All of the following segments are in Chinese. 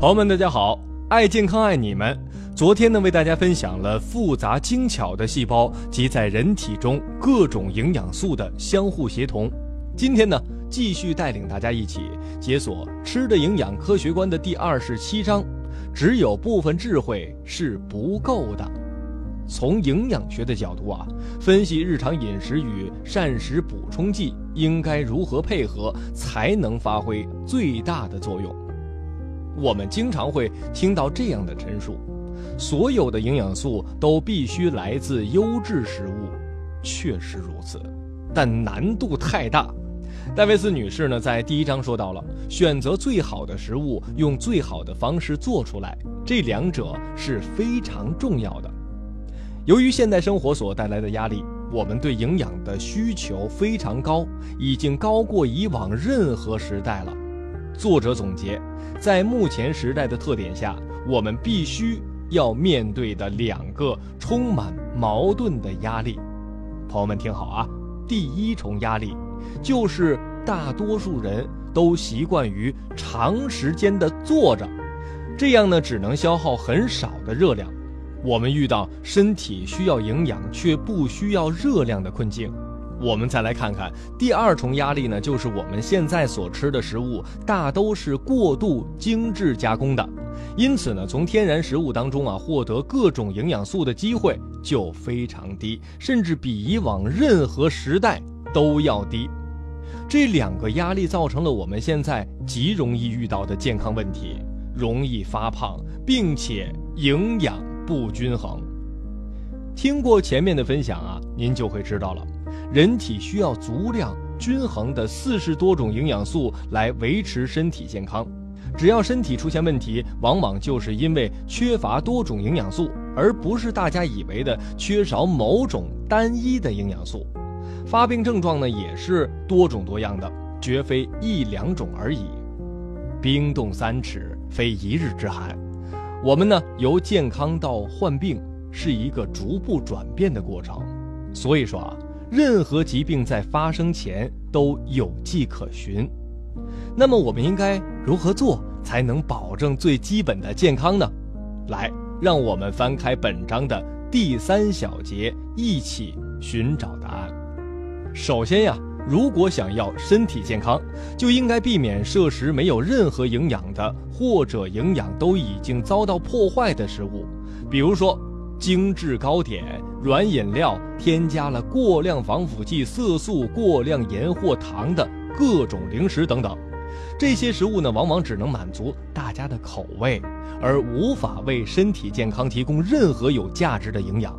朋友们，大家好，爱健康爱你们。昨天呢，为大家分享了复杂精巧的细胞及在人体中各种营养素的相互协同。今天呢，继续带领大家一起解锁《吃的营养科学观》的第二十七章：只有部分智慧是不够的。从营养学的角度啊，分析日常饮食与膳食补充剂应该如何配合，才能发挥最大的作用。我们经常会听到这样的陈述：所有的营养素都必须来自优质食物。确实如此，但难度太大。戴维斯女士呢，在第一章说到了选择最好的食物，用最好的方式做出来，这两者是非常重要的。由于现代生活所带来的压力，我们对营养的需求非常高，已经高过以往任何时代了。作者总结，在目前时代的特点下，我们必须要面对的两个充满矛盾的压力。朋友们听好啊，第一重压力就是大多数人都习惯于长时间的坐着，这样呢，只能消耗很少的热量。我们遇到身体需要营养却不需要热量的困境，我们再来看看第二重压力呢，就是我们现在所吃的食物大都是过度精致加工的，因此呢，从天然食物当中啊获得各种营养素的机会就非常低，甚至比以往任何时代都要低。这两个压力造成了我们现在极容易遇到的健康问题，容易发胖，并且营养。不均衡。听过前面的分享啊，您就会知道了，人体需要足量、均衡的四十多种营养素来维持身体健康。只要身体出现问题，往往就是因为缺乏多种营养素，而不是大家以为的缺少某种单一的营养素。发病症状呢，也是多种多样的，绝非一两种而已。冰冻三尺，非一日之寒。我们呢，由健康到患病是一个逐步转变的过程，所以说啊，任何疾病在发生前都有迹可循。那么我们应该如何做才能保证最基本的健康呢？来，让我们翻开本章的第三小节，一起寻找答案。首先呀。如果想要身体健康，就应该避免摄食没有任何营养的，或者营养都已经遭到破坏的食物，比如说精致糕点、软饮料、添加了过量防腐剂、色素、过量盐或糖的各种零食等等。这些食物呢，往往只能满足大家的口味，而无法为身体健康提供任何有价值的营养。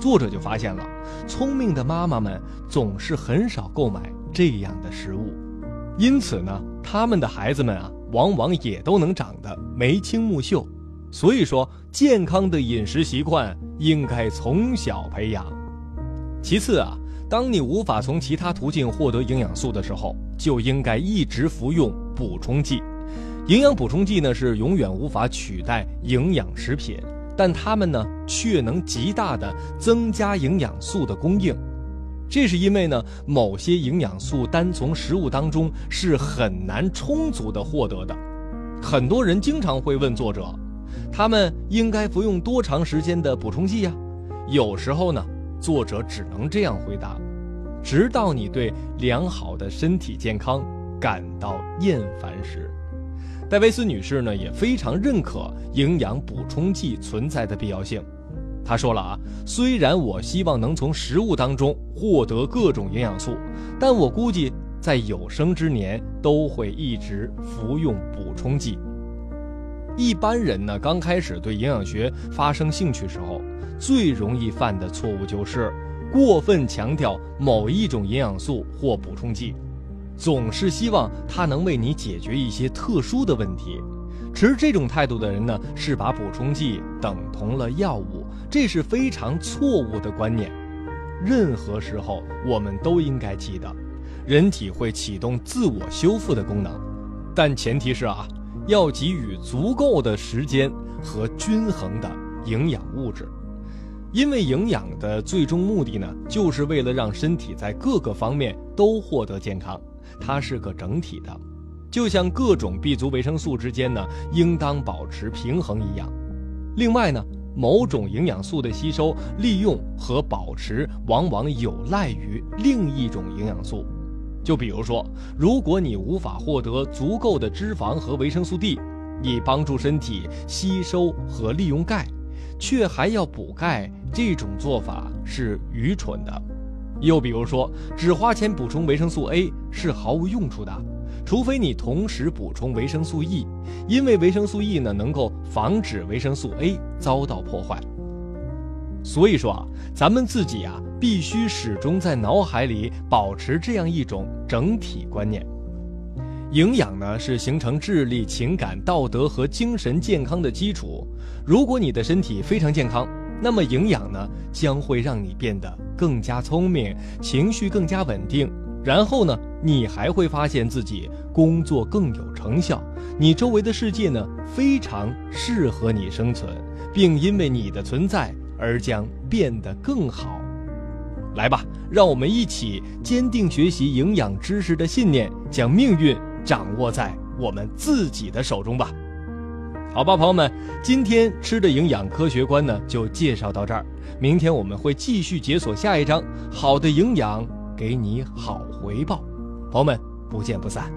作者就发现了，聪明的妈妈们总是很少购买这样的食物，因此呢，他们的孩子们啊，往往也都能长得眉清目秀。所以说，健康的饮食习惯应该从小培养。其次啊，当你无法从其他途径获得营养素的时候，就应该一直服用补充剂。营养补充剂呢，是永远无法取代营养食品。但它们呢，却能极大的增加营养素的供应，这是因为呢，某些营养素单从食物当中是很难充足的获得的。很多人经常会问作者，他们应该服用多长时间的补充剂呀？有时候呢，作者只能这样回答：直到你对良好的身体健康感到厌烦时。戴维斯女士呢也非常认可营养补充剂存在的必要性。她说了啊，虽然我希望能从食物当中获得各种营养素，但我估计在有生之年都会一直服用补充剂。一般人呢刚开始对营养学发生兴趣时候，最容易犯的错误就是过分强调某一种营养素或补充剂。总是希望它能为你解决一些特殊的问题，持这种态度的人呢，是把补充剂等同了药物，这是非常错误的观念。任何时候，我们都应该记得，人体会启动自我修复的功能，但前提是啊，要给予足够的时间和均衡的营养物质，因为营养的最终目的呢，就是为了让身体在各个方面都获得健康。它是个整体的，就像各种 B 族维生素之间呢，应当保持平衡一样。另外呢，某种营养素的吸收、利用和保持，往往有赖于另一种营养素。就比如说，如果你无法获得足够的脂肪和维生素 D，以帮助身体吸收和利用钙，却还要补钙，这种做法是愚蠢的。又比如说，只花钱补充维生素 A 是毫无用处的，除非你同时补充维生素 E，因为维生素 E 呢能够防止维生素 A 遭到破坏。所以说啊，咱们自己啊，必须始终在脑海里保持这样一种整体观念：营养呢是形成智力、情感、道德和精神健康的基础。如果你的身体非常健康，那么营养呢将会让你变得更加聪明，情绪更加稳定。然后呢，你还会发现自己工作更有成效，你周围的世界呢非常适合你生存，并因为你的存在。而将变得更好。来吧，让我们一起坚定学习营养知识的信念，将命运掌握在我们自己的手中吧。好吧，朋友们，今天吃的营养科学观呢，就介绍到这儿。明天我们会继续解锁下一章，好的营养给你好回报。朋友们，不见不散。